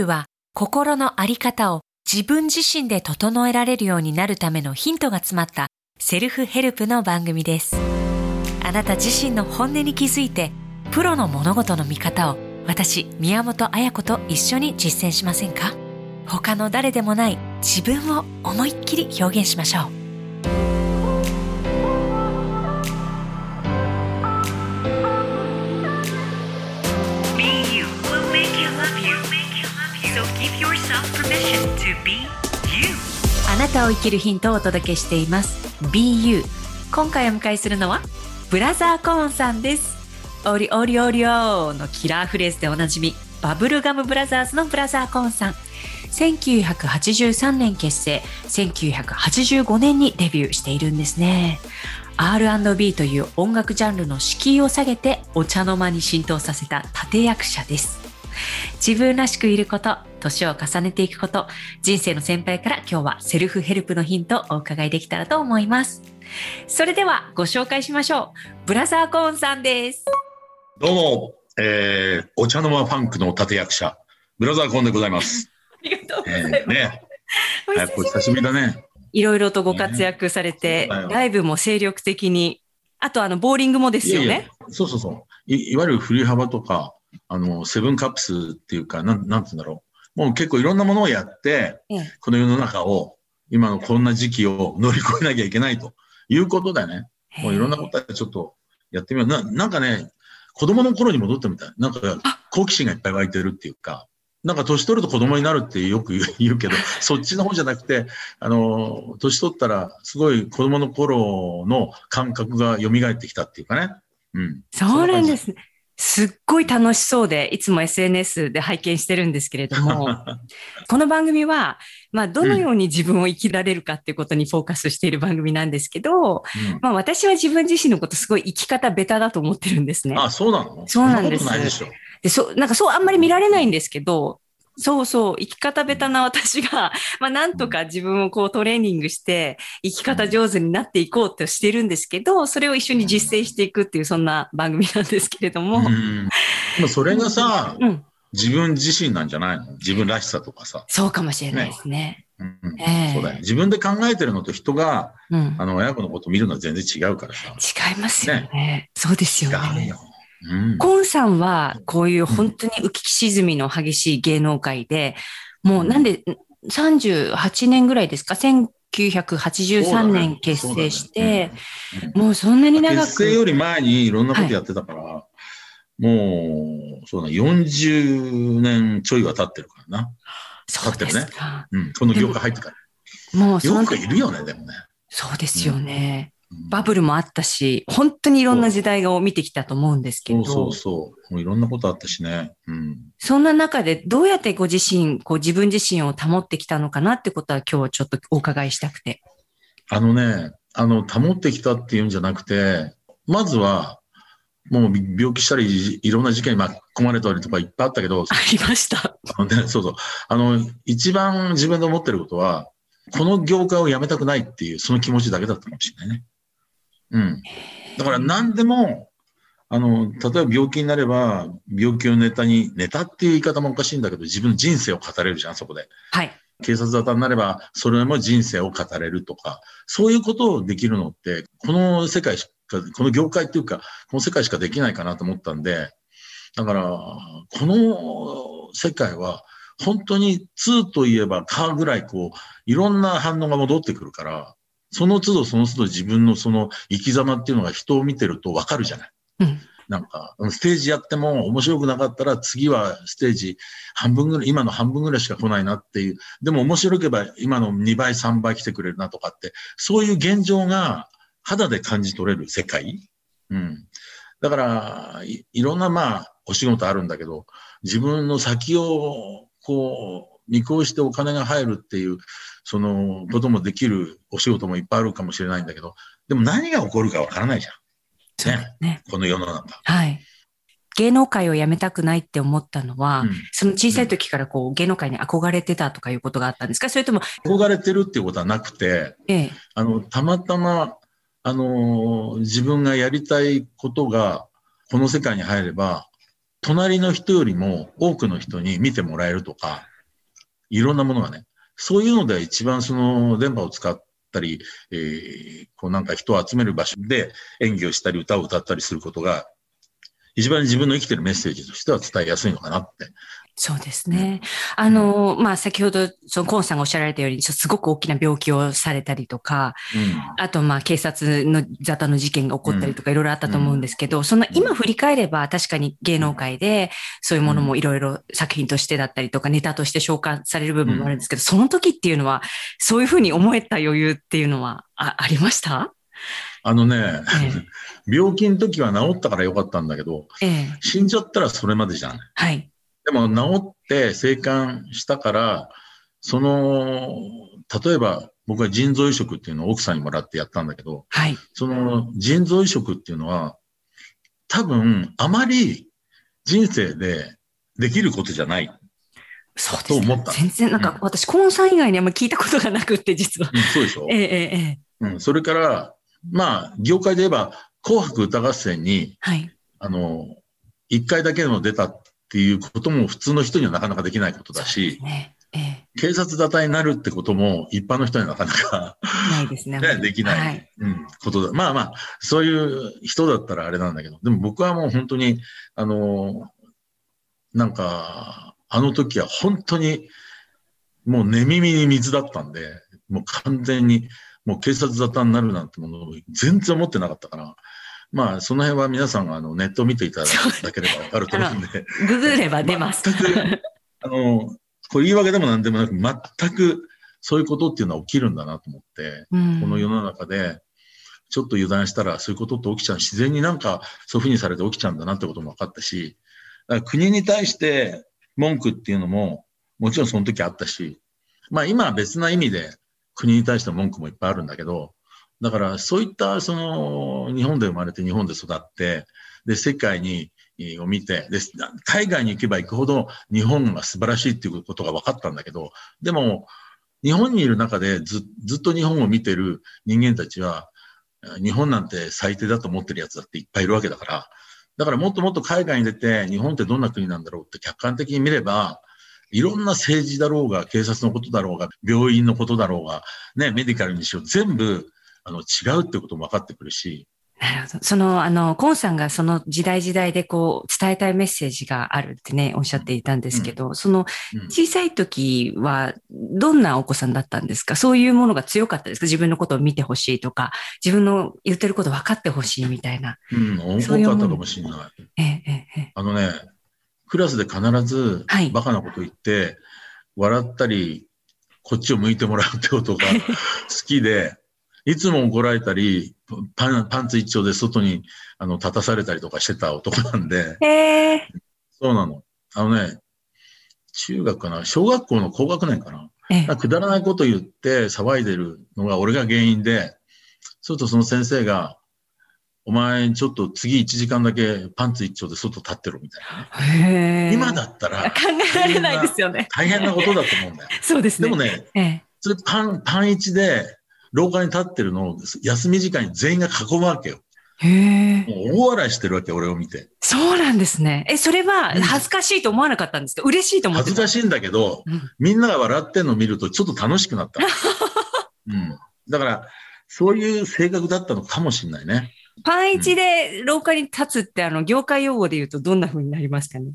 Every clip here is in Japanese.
BU は心のあり方を自分自身で整えられるようになるためのヒントが詰まったセルフヘルプの番組です。あなた自身の本音に気づいて、プロの物事の見方を私、宮本彩子と一緒に実践しませんか？他の誰でもない自分を思いっきり表現しましょう。あなたを生きるヒントをお届けしています。BU 今回お迎えするのはブラザーコーンさんです。オリオリオリオのキラーフレーズでおなじみバブルガムブラザーズのブラザーコーンさん。1983年結成。1985年にデビューしているんですね。R&B という音楽ジャンルの敷居を下げてお茶の間に浸透させた立役者です。自分らしくいること、年を重ねていくこと、人生の先輩から今日はセルフヘルプのヒントをお伺いできたらと思います。それではご紹介しましょう。ブラザーコーンさんです。どうも、えー、お茶の間ファンクの立役者、ブラザーコンでございます。ありがとうござえいます。ー、ね、おやっぱお久しぶりだね。いろいろとご活躍されて、ねライブも精力的に、あとあの、ボーリングもですよね。いやいやそうそうそうい。いわゆる振り幅とか、あの、セブンカップスっていうか、なん、なんつうんだろう。もう結構いろんなものをやって、ええこの世の中を、今のこんな時期を乗り越えなきゃいけないということでね、もういろんなことはちょっとやってみよう。な、なんかね、子供の頃に戻ったみたい。なんか好奇心がいっぱい湧いてるっていうか、なんか年取ると子供になるってよく 言うけど、そっちの方じゃなくて、あの、年取ったらすごい子供の頃の感覚が蘇ってきたっていうかね。うん。そうなんですね。すっごい楽しそうで、いつも SNS で拝見してるんですけれども、この番組は、まあ、どのように自分を生きられるかっていうことにフォーカスしている番組なんですけど、うんまあ、私は自分自身のことすごい生き方ベタだと思ってるんですね。あ、そうなの？そうなんですそんなことないでしょ。で、そう、なんかそうあんまり見られないんですけど、そうそう、生き方ベタな私が、まあなんとか自分をこうトレーニングして、生き方上手になっていこうとしてるんですけど、それを一緒に実践していくっていう、そんな番組なんですけれども。うん。でもそれがさ、うん、自分自身なんじゃないの？自分らしさとかさ。そうかもしれないですね。うんええそうだよ。自分で考えてるのと人が、うん。あの、親子のことを見るのは全然違うからさ。違いますよね。そうですよね。違うよ。うん。コンさんは、こういう本当に浮き沈みの激しい芸能界で、もうなんで、38年ぐらいですか ?1983 年結成して、もうそんなに長く。結成より前にいろんなことやってたから、もう、そうだ、40年ちょいは経ってるからな。そうですか。うん。この業界入ってから。もうそんよくいるよね、でもね。そうですよね。うんバブルもあったし、本当にいろんな時代を見てきたと思うんですけど、そうそうそう。もういろんなことあったしね。うん。そんな中でどうやってご自身、こう自分自身を保ってきたのかなってことは今日はちょっとお伺いしたくて。あのね、あの、保ってきたっていうんじゃなくて、まずは、もう病気したり、いろんな事件に巻き込まれたりとかいっぱいあったけど、ありました。あのね、そうそう。あの、一番自分で思ってることは、この業界を辞めたくないっていう、その気持ちだけだったかもしれないね。うん。だから何でも、あの、例えば病気になれば、病気をネタに、ネタっていう言い方もおかしいんだけど、自分の人生を語れるじゃん、そこで。はい。警察沙汰になれば、それも人生を語れるとか、そういうことをできるのって、この世界しか、この業界っていうか、この世界しかできないかなと思ったんで、だから、この世界は、本当に2といえばカーぐらいこう、いろんな反応が戻ってくるから、その都度その都度自分のその生き様っていうのが人を見てるとわかるじゃない。うん。なんか、ステージやっても面白くなかったら次はステージ半分ぐらい、今の半分ぐらいしか来ないなっていう。でも面白ければ今の2倍、3倍来てくれるなとかって、そういう現状が肌で感じ取れる世界。うん。だから、いいろんなまあ、お仕事あるんだけど、自分の先をこう、見越してお金が入るっていう、そのこともできるお仕事もいっぱいあるかもしれないんだけど、でも何が起こるかわからないじゃん。そうだね。この世の中。はい。芸能界を辞めたくないって思ったのは、うんその小さい時からこう芸能界に憧れてたとかいうことがあったんですか？それとも、憧れてるっていうことはなくて、ええ、あの、たまたま、あのー自分がやりたいことが、この世界に入れば、隣の人よりも多くの人に見てもらえるとか、いろんなものがね、そういうので一番その電波を使ったり、えー、こうなんか人を集める場所で演技をしたり歌を歌ったりすることが、一番自分の生きてるメッセージとしては伝えやすいのかなってそうですね。あの、まあ、先ほど、そのコンさんがおっしゃられたように、すごく大きな病気をされたりとか、うん。あと、まあ、警察の沙汰の事件が起こったりとか、いろいろあったと思うんですけど、その今振り返れば、確かに芸能界で、そういうものもいろいろ作品としてだったりとか、ネタとして消化される部分もあるんですけど、その時っていうのは、そういうふうに思えた余裕っていうのは、あありました？あのね、え 病気の時は治ったからよかったんだけど、えええ。死んじゃったらそれまでじゃん。はい。でも治って生還したから、その、例えば僕は腎臓移植っていうのを奥さんにもらってやったんだけど、はい。その腎臓移植っていうのは、多分あまり人生でできることじゃない。そうと思った。全然、なんか、私、コンさん以外にあんまり聞いたことがなくって、実は。うんそうでしょ？ええええええうん、それから、まあ、業界で言えば、紅白歌合戦に、はい。あの、一回だけでも出たっていうことも普通の人にはなかなかできないことだし、ね。ええ警察沙汰になるってことも一般の人にはなかなか、ないですね。ね、できない、はい。うん、ことだ。まあまあ、そういう人だったらあれなんだけど、でも僕はもう本当に、あの、なんか、あの時は本当に、もう寝耳に水だったんで、もう完全に、もう警察沙汰になるなんてものを全然思ってなかったから、まあ、その辺は皆さんがあのネットを見ていただければわかると思うんで、ググれば出ます。全く、あの、これ言い訳でもなんでもなく、全くそういうことっていうのは起きるんだなと思って、うんこの世の中で、ちょっと油断したらそういうことって起きちゃう。自然になんかそういうふうにされて起きちゃうんだなってことも分かったし、だから国に対して文句っていうのも、もちろんその時あったし、まあ今は別な意味で国に対しての文句もいっぱいあるんだけど、だからそういったその日本で生まれて日本で育って、で、世界にを見て、で、海外に行けば行くほど日本が素晴らしいっていうことが分かったんだけど、でも、日本にいる中でずずっと日本を見てる人間たちは、日本なんて最低だと思ってるやつだっていっぱいいるわけだから、だからもっともっと海外に出て、日本ってどんな国なんだろうって客観的に見れば、いろんな政治だろうが、警察のことだろうが、病院のことだろうが、ね、メディカルにしよう、全部、あの、違うってことも分かってくるし、なるほど。その、あの、コンさんがその時代時代でこう、伝えたいメッセージがあるってね、おっしゃっていたんですけど、その、うん小さい時は、どんなお子さんだったんですか？そういうものが強かったですか？自分のことを見てほしいとか、自分の言ってること分かってほしいみたいな。うん、多そういうものかったかもしれない。ええ、ええ、ええ。あのね、クラスで必ずはいバカなこと言って、笑ったり、こっちを向いてもらうってことが好きで、いつも怒られたり、パンパンツ一丁で外にあの立たされたりとかしてた男なんで、ええ、そうなの。あのね、中学かな、小学校の高学年かな？ええ。くだらないこと言って騒いでるのが俺が原因で、そうするとその先生が、お前ちょっと次1時間だけパンツ一丁で外立ってろみたいなね。今だったら考えられないですよね。大変なことだと思うんだよ。そうですね。でもね、ええ。それパン、パン一で廊下に立ってるのを休み時間に全員が囲むわけよ。へえ。もう大笑いしてるわけ、俺を見て。そうなんですね。え、それはうん恥ずかしいと思わなかったんですか？嬉しいと思ってた恥ずかしいんだけど、うんみんなが笑ってんのを見るとちょっと楽しくなった。うん。だから、そういう性格だったのかもしれないね。パン一で廊下に立つって、あの、業界用語で言うとどんな風になりますかね？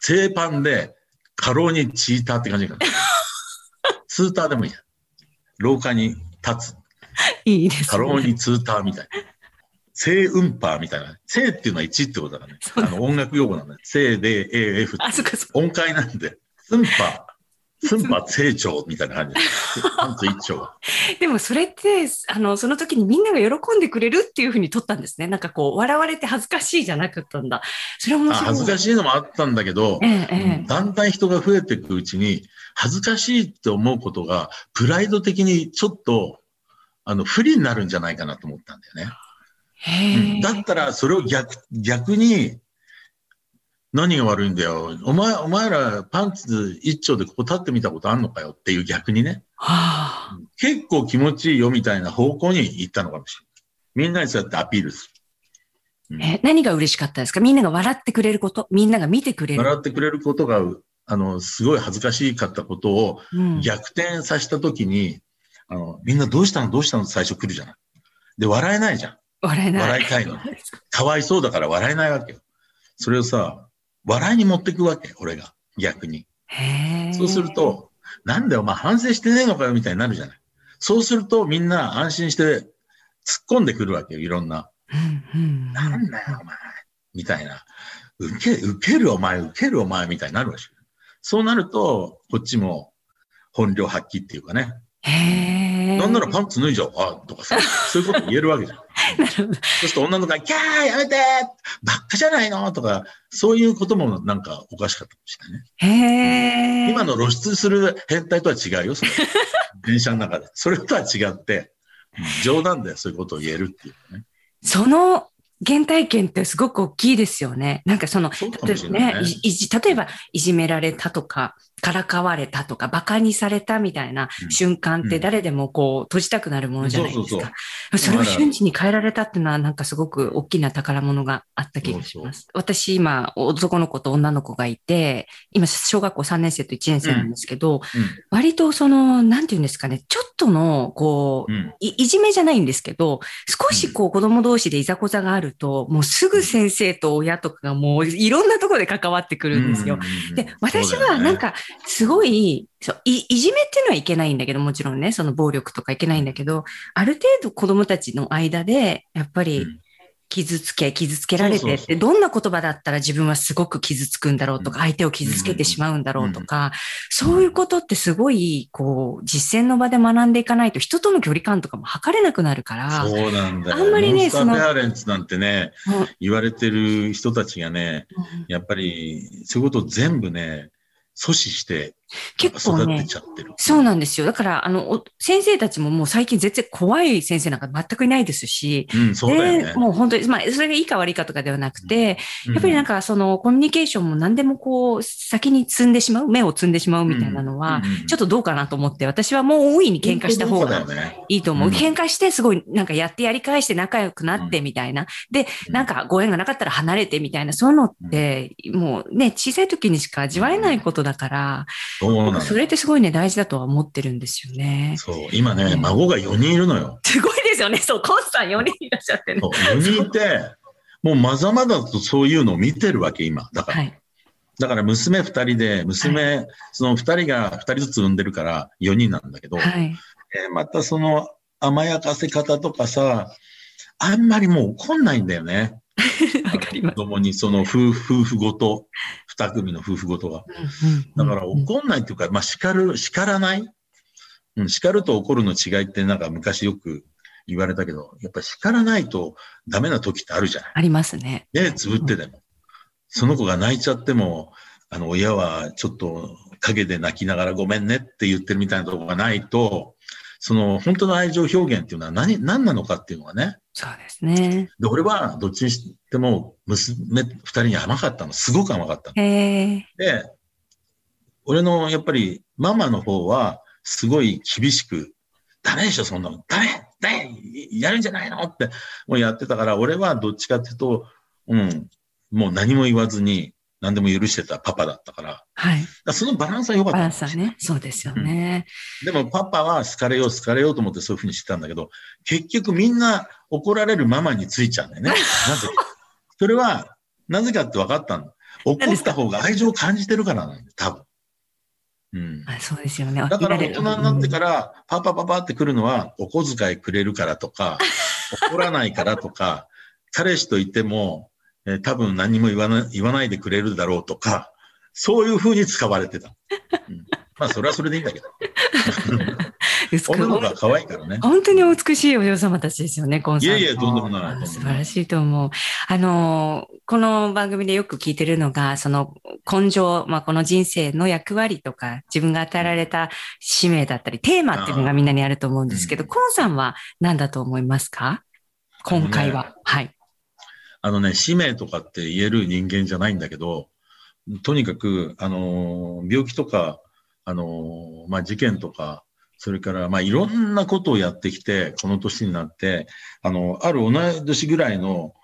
正パンで、過労にチーターって感じかな。ツーターでもいいや。廊下に立つ。いいです過労ね。にツーターみたいな。正運パーみたいな。正っていうのは1ってことだからね。あの音楽用語なんだよ。正で A、F あ、そっかそ。音階なんで。ツンパー、ツンパー成長みたいな感じ一丁は。でもそれって、あの、その時にみんなが喜んでくれるっていう風に取ったんですね。なんかこう、笑われて恥ずかしいじゃなかったんだ。それは面あ白い。恥ずかしいのもあったんだけど、ええ、ええ。だんだん人が増えていくうちに、恥ずかしいって思うことが、プライド的にちょっと、あの、不利になるんじゃないかなと思ったんだよね。うんだったら、それを逆、逆に、何が悪いんだよ。お前、お前らパンツ一丁でここ立ってみたことあんのかよっていう逆にね。はあ。結構気持ちいいよみたいな方向に行ったのかもしれない。みんなにそうやってアピールすうんえ、何が嬉しかったですか？みんなが笑ってくれること？みんなが見てくれる？笑ってくれることが、あの、すごい恥ずかしかったことをうん逆転させたときに、あの、みんなどうしたの？どうしたの？最初来るじゃない。で、笑えないじゃん。笑えない。笑いたいのに。かわいそうだから笑えないわけよ。それをさ、笑いに持ってくわけ、俺が。逆に。そうする、と、なんだよ、お前反省してねえのかよ、みたいになるじゃない。そうすると、みんな安心して突っ込んでくるわけよ、いろんな。うんうんなんだよ、お前。みたいな。受け、受けるお前、受けるお前、みたいになるわけよ。そうなると、こっちも本領発揮っていうかね。なんならパンツ脱いじゃおうか、とかさ、そういうこと言えるわけじゃん。なるほど。そうすると女の子が、キャーやめてばっかじゃないのとか、そういうこともなんかおかしかったかもしれないね。へえ。今の露出する変態とは違うよ、それ。電車の中で。それとは違って、うん冗談でそういうことを言えるっていうね。その原体験ってすごく大きいですよね。なんかその、そうか例えばねいじ例えばいじめられたとか、からかわれたとか、馬鹿にされたみたいなうん瞬間って誰でもこう閉じたくなるものじゃないですそうかそう。それを瞬時に変えられたっていうのはなんかすごく大きな宝物があった気がします。私今男の子と女の子がいて、今小学校3年生と1年生なんですけど、割とその、なんていうんですかね、ちょっとの、こう、うん。うん。いいじめじゃないんですけど、少しこう子供同士でいざこざがあると、もうすぐ先生と親とかがもういろんなところで関わってくるんですよ。うんで、私はなん、かすごい、そういいじめっていうのはいけないんだけど、もちろんね、その暴力とかいけないんだけど、ある程度子供たちの間で、やっぱり傷つけ、傷つけられてって、どんな言葉だったら自分はすごく傷つくんだろうとか、相手を傷つけてしまうんだろうとか、そういうことってすごい、こう、実践の場で学んでいかないと、人との距離感とかも測れなくなるから、うんそうなんだよ。あんまりねそのーペアレンツなんてね、うん。言われてる人たちがね、やっぱり、そういうことを全部ね、阻止して、結構ね。そうなんですよ。だから、あの、お先生たちももう最近全然怖い先生なんか全くいないですし、うん、そうだよねで、。もう本当に、まあ、それがいいか悪いかとかではなくて、やっぱりなんか、かそのコミュニケーションも何でもこう、先に積んでしまう、目を積んでしまうみたいなのは、ちょっとどうかなと思って、私はもう大いに喧嘩した方が。いいと思う。うん喧嘩してすごいなんかやってやり返して仲良くなってみたいな。で、うんなんかご縁がなかったら離れてみたいな、そういうのって、もうね、小さい時にしか味わえないことだから、そうなんだそれってすごいね、大事だとは思ってるんですよね。そう、今ね、孫が4人いるのよ。すごいですよね。そう、コンさん4人いらっしゃってね。そう4人いて、もうまざまざとそういうのを見てるわけ、今。だから。はい。だから娘2人で、娘、その2人が2人ずつ産んでるから4人なんだけど、はい。えーまたその甘やかせ方とかさ、あんまりもう怒んないんだよね。子供にその夫夫婦ごと、2組の夫婦ごとが。だから怒んないっていうか、まあ叱る、叱らない？うん、叱ると怒るの違いってなんか昔よく言われたけど、やっぱ叱らないとダメな時ってあるじゃない。ありますね。目つぶってでも。その子が泣いちゃっても、あの、親はちょっと陰で泣きながらごめんねって言ってるみたいなところがないと、その本当の愛情表現っていうのは何、何なのかっていうのがね。そうですね。で、俺はどっちにしても娘二人に甘かったの。すごく甘かったの。で、俺のやっぱりママの方はすごい厳しく、ダメでしょ、そんなの。ダメダメやるんじゃないの？ってもうやってたから、俺はどっちかっていうと、うん、もう何も言わずに何でも許してたパパだったから、はい。らそのバランスは良かったバラのンスはね。そうですよね。でもパパは好かれよう好かれようと思ってそういうふうにしてたんだけど、結局みんな怒られるママについちゃうんだよね。なぜか。それは、なぜかって分かったんだ。怒った方が愛情を感じてるからなんだよ、多分。うん。あそうですよね。だから大人になってら。から、パパパパって来るのは、お小遣いくれるからとか、怒らないからとか、彼氏といても、えー多分何も言わな言わないでくれるだろうとか、そういう風に使われてた。うんまあ、それはそれでいいんだけど。女の子は可愛いからね。本当にお美しいお嬢様たちですよね、コンさんの。いえいえとんでもないとんない素晴らしいと思う。あの、この番組でよく聞いてるのが、その根性、まあ、この人生の役割とか、自分が与えられた使命だったり、テーマっていうのがみんなにあると思うんですけど、うんコンさんは何だと思いますか？今回は。はい。あのね、使命とかって言える人間じゃないんだけど、とにかく、あのー、病気とか、あのー、まあ、事件とか、それから、まあ、いろんなことをやってきて、この年になって、あの、ある同い年ぐらいの、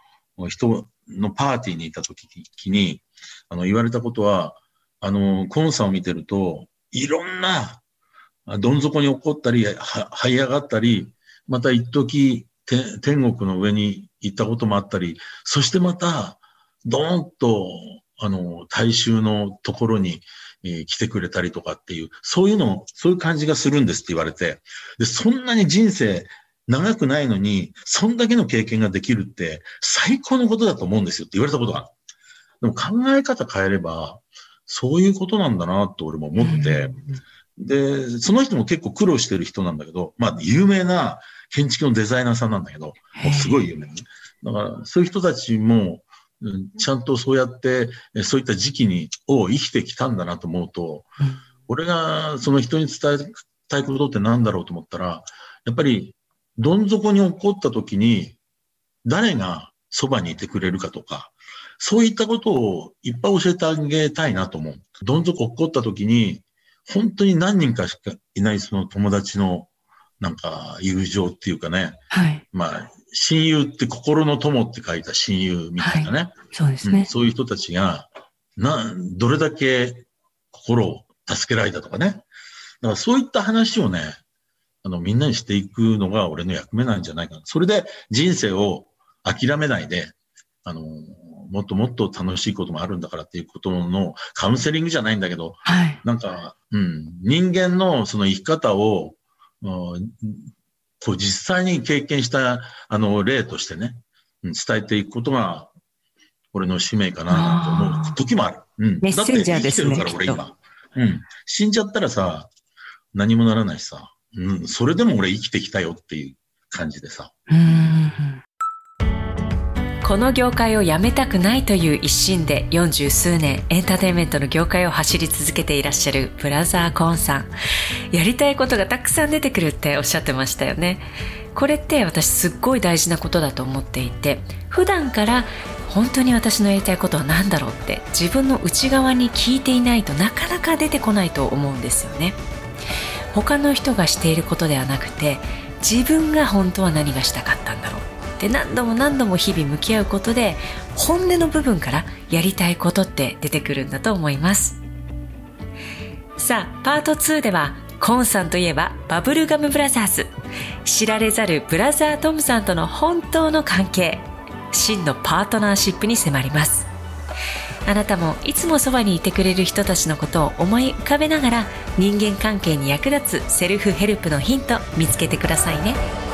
人のパーティーにいた時に、あの、言われたことは、あの、コンサを見てると、いろんな、どん底に起こったり、は、這い上がったり、また一時天国の上に行ったこともあったり、そしてまた、ドーンと、あの、大衆のところに、えー、来てくれたりとかっていう、そういうの、そういう感じがするんですって言われて、で、そんなに人生長くないのに、そんだけの経験ができるって最高のことだと思うんですよって言われたことが。でも考え方変えれば、そういうことなんだなと俺も思って、で、その人も結構苦労してる人なんだけど、まあ、有名な建築のデザイナーさんなんだけど、すごい有名、ね。だから、そういう人たちも、ちゃんとそうやって、そういった時期に、を生きてきたんだなと思うと、うん、俺がその人に伝えたいことって何だろうと思ったら、やっぱり、どん底に起こった時に、誰がそばにいてくれるかとか、そういったことをいっぱい教えてあげたいなと思う。どん底起こった時に、本当に何人かしかいないその友達のなんか友情っていうかね。はい。まあ、親友って心の友って書いた親友みたいなね。はい、そうですね、うん、そういう人たちが、な、どれだけ心を助けられたとかね。だからそういった話をね、あの、みんなにしていくのが俺の役目なんじゃないかな。それで人生を諦めないで、あの、もっともっと楽しいこともあるんだからっていうことのカウンセリングじゃないんだけど、はい、なんか、うん、人間のその生き方を、こう実際に経験したあの例としてね、伝えていくことが、俺の使命かなと思う時もある。うん。メッセンジャーですね。だって生きてるから、俺今。うん。死んじゃったらさ、何もならないしさ、うん。それでも俺生きてきたよっていう感じでさ。うん。この業界を辞めたくないという一心で40数年エンターテインメントの業界を走り続けていらっしゃるブラザーコーンさん。やりたいことがたくさん出てくるっておっしゃってましたよね。これって私すっごい大事なことだと思っていて、普段から本当に私のやりたいことは何だろうって自分の内側に聞いていないとなかなか出てこないと思うんですよね。他の人がしていることではなくて自分が本当は何がしたかったんだろうで何度も何度も日々向き合うことで本音の部分からやりたいことって出てくるんだと思います。さあパート2ではコンさんといえばバブルガムブラザーズ。知られざるブラザートムさんとの本当の関係。真のパートナーシップに迫ります。あなたもいつもそばにいてくれる人たちのことを思い浮かべながら人間関係に役立つセルフヘルプのヒント見つけてくださいね。